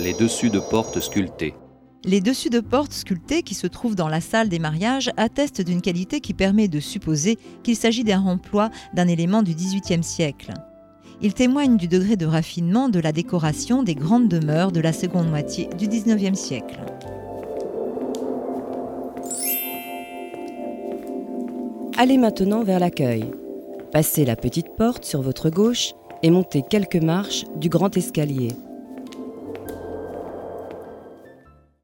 les dessus de portes sculptés. Les dessus de portes sculptés qui se trouvent dans la salle des mariages attestent d'une qualité qui permet de supposer qu'il s'agit d'un remploi d'un élément du XVIIIe siècle. Ils témoignent du degré de raffinement de la décoration des grandes demeures de la seconde moitié du XIXe siècle. Allez maintenant vers l'accueil. Passez la petite porte sur votre gauche et montez quelques marches du grand escalier.